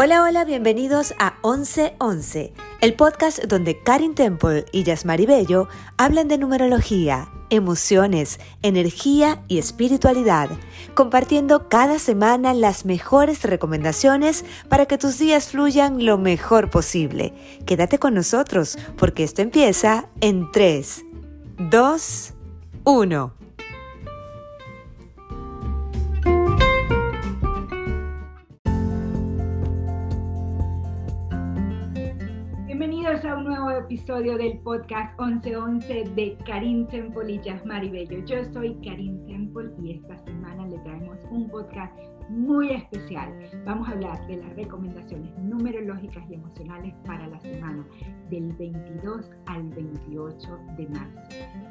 Hola, hola, bienvenidos a 1111, el podcast donde Karin Temple y Yasmari Bello hablan de numerología, emociones, energía y espiritualidad, compartiendo cada semana las mejores recomendaciones para que tus días fluyan lo mejor posible. Quédate con nosotros porque esto empieza en 3, 2, 1. Episodio del podcast 1111 de Karim Temple y Yasmari Bello. Yo soy Karim Temple y esta semana le traemos un podcast muy especial. Vamos a hablar de las recomendaciones numerológicas y emocionales para la semana del 22 al 28 de marzo.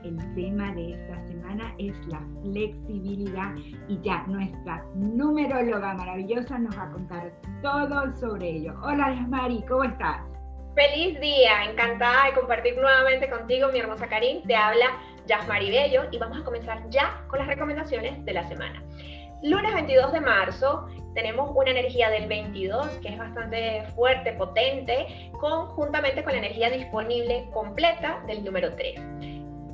El tema de esta semana es la flexibilidad y ya nuestra numeróloga maravillosa nos va a contar todo sobre ello. Hola Yasmari, ¿cómo estás? Feliz día, encantada de compartir nuevamente contigo, mi hermosa Karim. Te habla Yasmari Bello y vamos a comenzar ya con las recomendaciones de la semana. Lunes 22 de marzo tenemos una energía del 22 que es bastante fuerte, potente, conjuntamente con la energía disponible completa del número 3.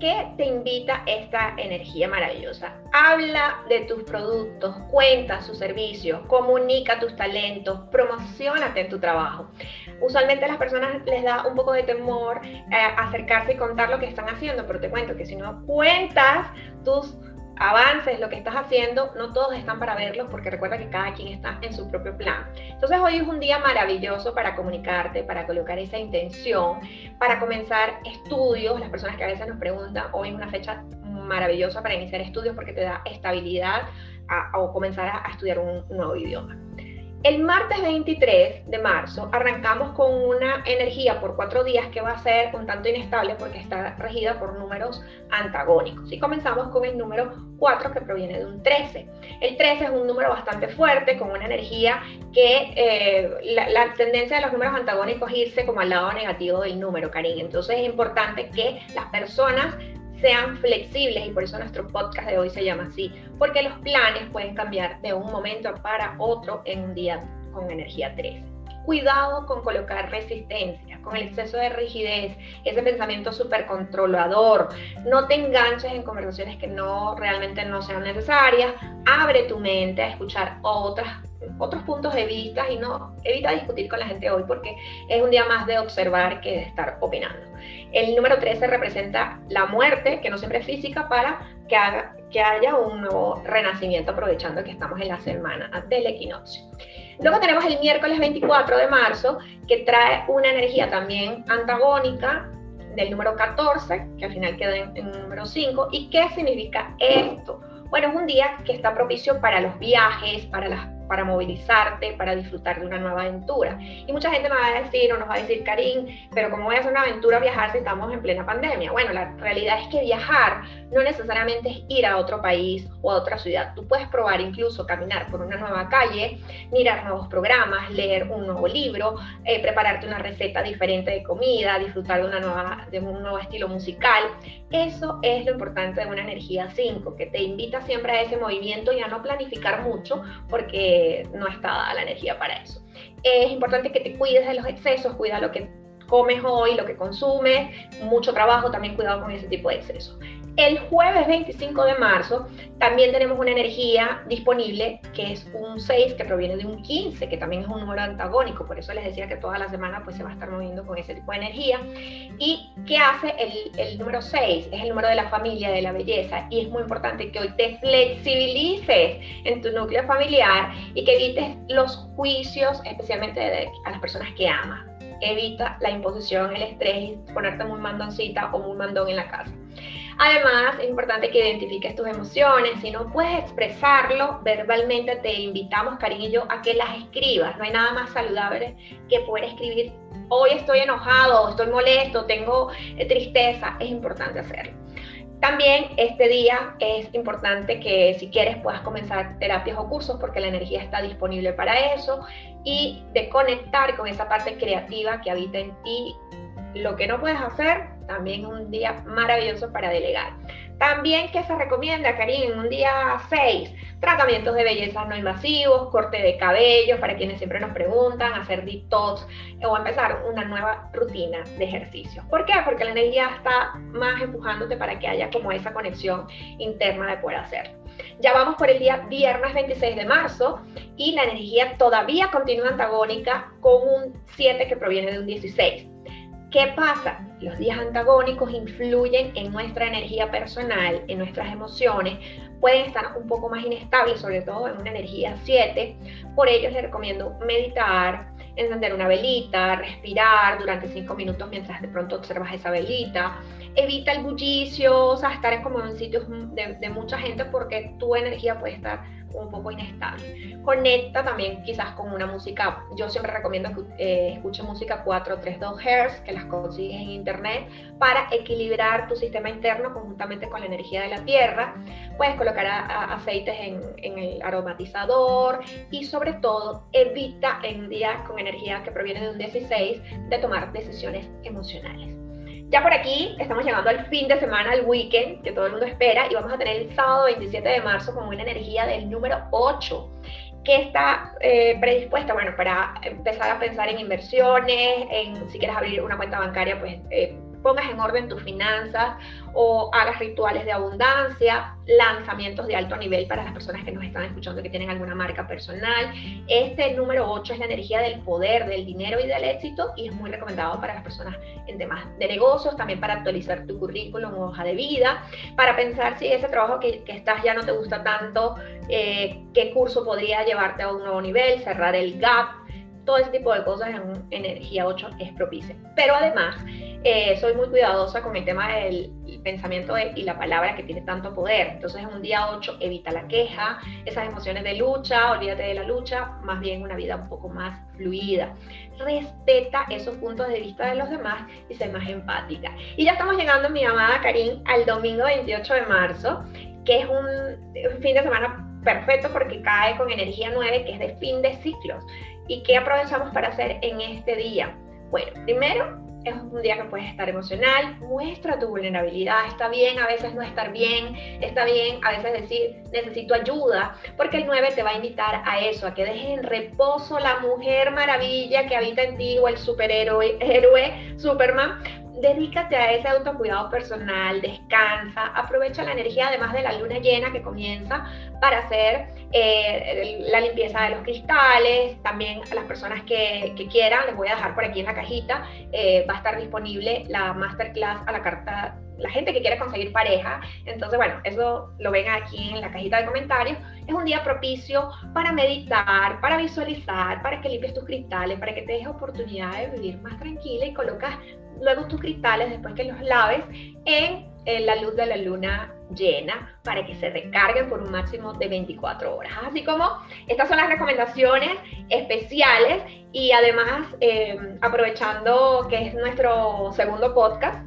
¿Qué te invita esta energía maravillosa? Habla de tus productos, cuenta sus servicios, comunica tus talentos, promocionate en tu trabajo. Usualmente a las personas les da un poco de temor eh, acercarse y contar lo que están haciendo, pero te cuento que si no cuentas tus avances, lo que estás haciendo, no todos están para verlos porque recuerda que cada quien está en su propio plan. Entonces hoy es un día maravilloso para comunicarte, para colocar esa intención, para comenzar estudios. Las personas que a veces nos preguntan, hoy es una fecha maravillosa para iniciar estudios porque te da estabilidad o comenzar a, a estudiar un nuevo idioma. El martes 23 de marzo arrancamos con una energía por cuatro días que va a ser un tanto inestable porque está regida por números antagónicos. Y comenzamos con el número 4 que proviene de un 13. El 13 es un número bastante fuerte, con una energía que eh, la, tendencia de los números antagónicos es irse como al lado negativo del número, cariño. Entonces es importante que las personas sean flexibles y por eso nuestro podcast de hoy se llama así, porque los planes pueden cambiar de un momento para otro en un día con energía 13. Cuidado con colocar resistencia, con el exceso de rigidez, ese pensamiento súper controlador. No te enganches en conversaciones que no realmente no sean necesarias. Abre tu mente a escuchar otras otros puntos de vista y no evita discutir con la gente hoy porque es un día más de observar que de estar opinando. El número 13 representa la muerte, que no siempre es física, para que, haga, que haya un nuevo renacimiento aprovechando que estamos en la semana del equinoccio. Luego tenemos el miércoles 24 de marzo, que trae una energía también antagónica del número 14, que al final queda en, en número 5. ¿Y qué significa esto? Bueno, es un día que está propicio para los viajes, para las para movilizarte, para disfrutar de una nueva aventura. Y mucha gente me va a decir o nos va a decir, Karim, pero ¿cómo voy a hacer una aventura viajar si estamos en plena pandemia? Bueno, la realidad es que viajar no necesariamente es ir a otro país o a otra ciudad. Tú puedes probar incluso caminar por una nueva calle, mirar nuevos programas, leer un nuevo libro, eh, prepararte una receta diferente de comida, disfrutar de, una nueva, de un nuevo estilo musical. Eso es lo importante de una energía 5, que te invita siempre a ese movimiento y a no planificar mucho porque no está dada la energía para eso. Es importante que te cuides de los excesos, cuida lo que comes hoy, lo que consumes, mucho trabajo, también cuidado con ese tipo de excesos. El jueves 25 de marzo también tenemos una energía disponible que es un 6 que proviene de un 15, que también es un número antagónico, por eso les decía que toda la semana pues se va a estar moviendo con ese tipo de energía. ¿Y qué hace el, el número 6? Es el número de la familia, de la belleza, y es muy importante que hoy te flexibilices en tu núcleo familiar y que evites los juicios, especialmente de, a las personas que amas. Evita la imposición, el estrés y ponerte muy mandoncita o muy mandón en la casa. Además, es importante que identifiques tus emociones. Si no puedes expresarlo verbalmente, te invitamos, cariño, a que las escribas. No hay nada más saludable que poder escribir, hoy estoy enojado, estoy molesto, tengo eh, tristeza. Es importante hacerlo. También este día es importante que si quieres puedas comenzar terapias o cursos porque la energía está disponible para eso y de conectar con esa parte creativa que habita en ti. Lo que no puedes hacer también un día maravilloso para delegar. También, ¿qué se recomienda, Karim? Un día 6, tratamientos de belleza no invasivos, corte de cabello, para quienes siempre nos preguntan, hacer detox o empezar una nueva rutina de ejercicio. ¿Por qué? Porque la energía está más empujándote para que haya como esa conexión interna de poder hacerlo. Ya vamos por el día viernes 26 de marzo y la energía todavía continúa antagónica con un 7 que proviene de un 16. ¿Qué pasa? Los días antagónicos influyen en nuestra energía personal, en nuestras emociones, pueden estar un poco más inestables, sobre todo en una energía 7. Por ello les recomiendo meditar, encender una velita, respirar durante 5 minutos mientras de pronto observas esa velita. Evita el bullicio, o sea, estar como en sitios de, de mucha gente porque tu energía puede estar un poco inestable. Conecta también quizás con una música, yo siempre recomiendo que eh, escuches música 432 Hz, que las consigues en internet, para equilibrar tu sistema interno conjuntamente con la energía de la tierra. Puedes colocar aceites en, en, el aromatizador y sobre todo evita en días con energía que proviene de un 16 de tomar decisiones emocionales. Ya por aquí estamos llegando al fin de semana, al weekend, que todo el mundo espera, y vamos a tener el sábado 27 de marzo con una energía del número 8 que está eh, predispuesta, bueno, para empezar a pensar en inversiones, en si quieres abrir una cuenta bancaria, pues eh, pongas en orden tus finanzas o hagas rituales de abundancia, lanzamientos de alto nivel para las personas que nos están escuchando que tienen alguna marca personal. Este número 8 es la energía del poder, del dinero y del éxito y es muy recomendado para las personas en temas de negocios, también para actualizar tu currículum o hoja de vida, para pensar si ese trabajo que, estás ya no te gusta tanto, eh, qué curso podría llevarte a un nuevo nivel, cerrar el gap todo ese tipo de cosas en energía 8 es propicia. Pero además, soy muy cuidadosa con el tema del pensamiento y la palabra que tiene tanto poder. Entonces, en un día 8, evita la queja, esas emociones de lucha, olvídate de la lucha, más bien una vida un poco más fluida. Respeta esos puntos de vista de los demás y sé más empática. Y ya estamos llegando, mi amada Karim, al domingo 28 de marzo, que es un fin de semana perfecto porque cae con energía 9, que es de fin de ciclos. ¿Y qué aprovechamos para hacer en este día? Bueno, primero es un día que puedes estar emocional, muestra tu vulnerabilidad, está bien a veces no estar bien, está bien a veces decir necesito ayuda, porque el 9 te va a invitar a eso, a que dejes en reposo la mujer maravilla que habita en ti o el superhéroe, héroe, Superman, dedícate a ese autocuidado personal, descansa, aprovecha la energía además de la luna llena que comienza para hacer eh, la limpieza de los cristales, también a las personas que, quieran, les voy a dejar por aquí en la cajita, eh, va a estar disponible la masterclass a la carta, la gente que quiere conseguir pareja, entonces bueno, eso lo ven aquí en la cajita de comentarios, es un día propicio para meditar, para visualizar, para que limpies tus cristales, para que te des oportunidad de vivir más tranquila y colocas luego tus cristales, después que los laves, en, la luz de la luna llena para que se recarguen por un máximo de 24 horas. Así como estas son las recomendaciones especiales y además eh, aprovechando que es nuestro segundo podcast,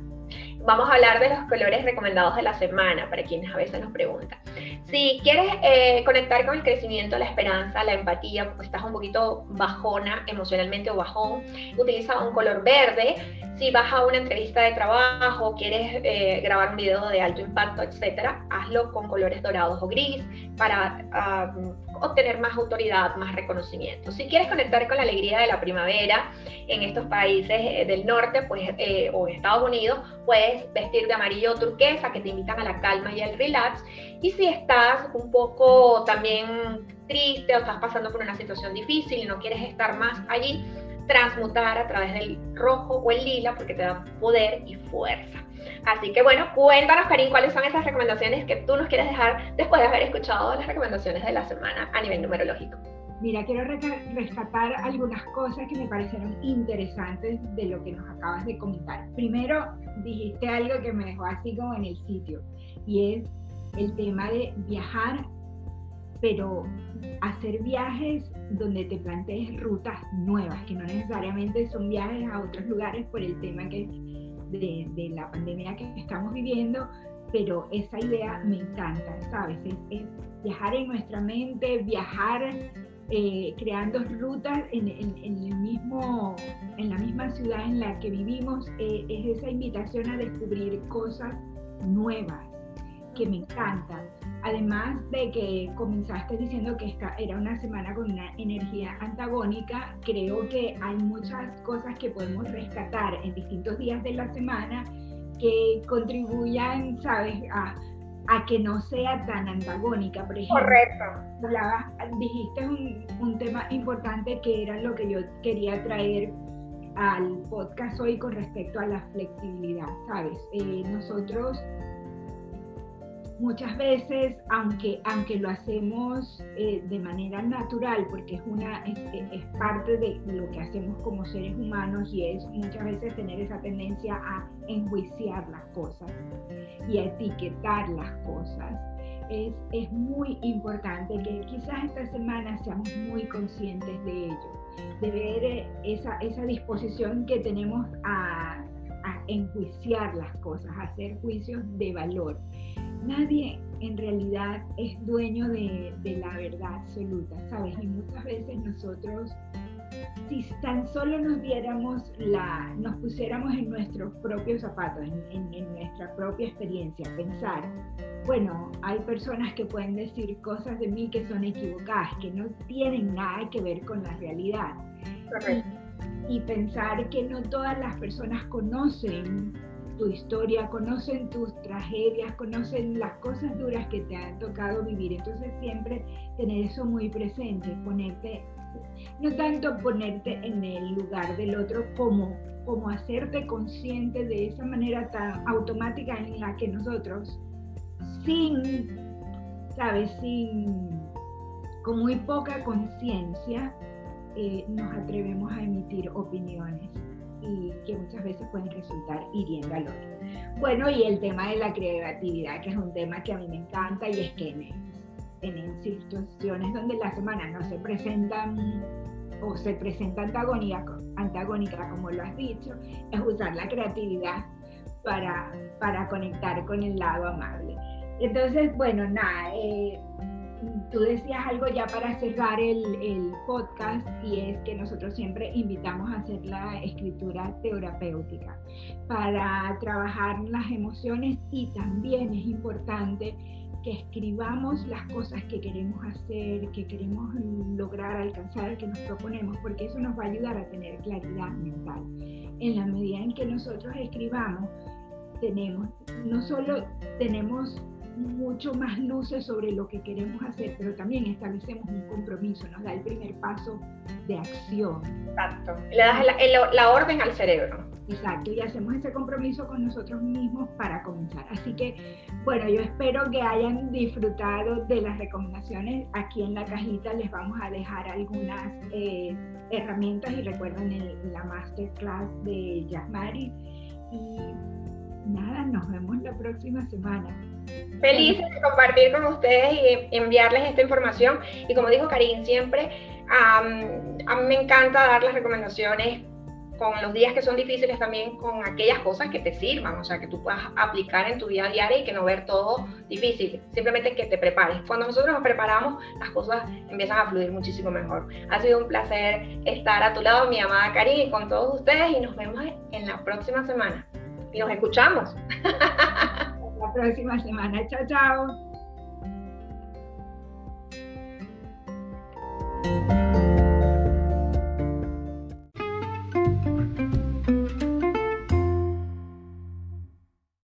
vamos a hablar de los colores recomendados de la semana, para quienes a veces nos preguntan. Si quieres eh, conectar con el crecimiento, la esperanza, la empatía, porque estás un poquito bajona emocionalmente o bajón, utiliza un color verde. Si vas a una entrevista de trabajo, quieres eh, grabar un video de alto impacto, etcétera, hazlo con colores dorados o gris para ah, obtener más autoridad, más reconocimiento. Si quieres conectar con la alegría de la primavera en estos países eh, del norte pues, eh, o Estados Unidos, puedes vestir de amarillo turquesa que te invitan a la calma y al relax. Y si estás un poco también triste o estás pasando por una situación difícil y no quieres estar más allí, transmutar a través del rojo o el lila porque te da poder y fuerza. Así que bueno, cuéntanos, Karim, cuáles son esas recomendaciones que tú nos quieres dejar después de haber escuchado las recomendaciones de la semana a nivel numerológico. Mira, quiero rescatar algunas cosas que me parecieron interesantes de lo que nos acabas de comentar. Primero, dijiste algo que me dejó así como en el sitio, y es el tema de viajar, pero hacer viajes donde te plantees rutas nuevas, que no necesariamente son viajes a otros lugares por el tema de, la pandemia que estamos viviendo, pero esa idea me encanta, ¿sabes? Es, viajar en nuestra mente, viajar eh, creando rutas en, el mismo, en la misma ciudad en la que vivimos, eh, es esa invitación a descubrir cosas nuevas. que me encanta. Además de que comenzaste diciendo que esta era una semana con una energía antagónica, creo que hay muchas cosas que podemos rescatar en distintos días de la semana que contribuyan, ¿sabes?, a, a que no sea tan antagónica. Por ejemplo, Correcto. dijiste un, un tema importante que era lo que yo quería traer al podcast hoy con respecto a la flexibilidad, ¿sabes? Eh, nosotros muchas veces, aunque, aunque lo hacemos eh, de manera natural, porque es, una, es, parte de lo que hacemos como seres humanos y es muchas veces tener esa tendencia a enjuiciar las cosas y a etiquetar las cosas. Es, es muy importante que quizás esta semana seamos muy conscientes de ello de ver eh, esa, esa disposición que tenemos a, a enjuiciar las cosas, a hacer juicios de valor. Nadie en realidad es dueño de, de, la verdad absoluta, ¿sabes? Y muchas veces nosotros, si tan solo nos diéramos la, nos pusiéramos en nuestros propios zapatos, en, en, en nuestra propia experiencia, pensar, bueno, hay personas que pueden decir cosas de mí que son equivocadas, que no tienen nada que ver con la realidad. Y, y, pensar que no todas las personas conocen tu historia, conocen tus tragedias, conocen las cosas duras que te han tocado vivir. Entonces siempre tener eso muy presente, ponerte, no tanto ponerte en el lugar del otro como, como hacerte consciente de esa manera tan automática en la que nosotros sin, ¿sabes? Sin, con muy poca conciencia, eh, nos atrevemos a emitir opiniones y que muchas veces pueden resultar hiriendo al otro. Bueno, y el tema de la creatividad, que es un tema que a mí me encanta y es que en, en situaciones donde la semana no se presentan o se presenta antagónica, antagónica, como lo has dicho, es usar la creatividad para, para conectar con el lado amable. Entonces, bueno, nada, eh, tú decías algo ya para cerrar el, el, podcast y es que nosotros siempre invitamos a hacer la escritura terapéutica para trabajar las emociones y también es importante que escribamos las cosas que queremos hacer, que queremos lograr, alcanzar, que nos proponemos, porque eso nos va a ayudar a tener claridad mental. En la medida en que nosotros escribamos, tenemos, no solo tenemos mucho más luces sobre lo que queremos hacer, pero también establecemos un compromiso, nos da el primer paso de acción. Exacto, le das la, la, orden al cerebro. Exacto, y hacemos ese compromiso con nosotros mismos para comenzar. Así que, bueno, yo espero que hayan disfrutado de las recomendaciones. Aquí en la cajita les vamos a dejar algunas eh, herramientas y recuerden el, la masterclass de Yasmari. Y nada, nos vemos la próxima semana. Felices de compartir con ustedes y enviarles esta información. Y como dijo Karim, siempre um, a mí me encanta dar las recomendaciones con los días que son difíciles también con aquellas cosas que te sirvan, o sea, que tú puedas aplicar en tu vida diaria y que no ver todo difícil, simplemente que te prepares. Cuando nosotros nos preparamos, las cosas empiezan a fluir muchísimo mejor. Ha sido un placer estar a tu lado, mi amada Karim, y con todos ustedes y nos vemos en la próxima semana y nos escuchamos. Hasta la próxima semana. Chao, chao.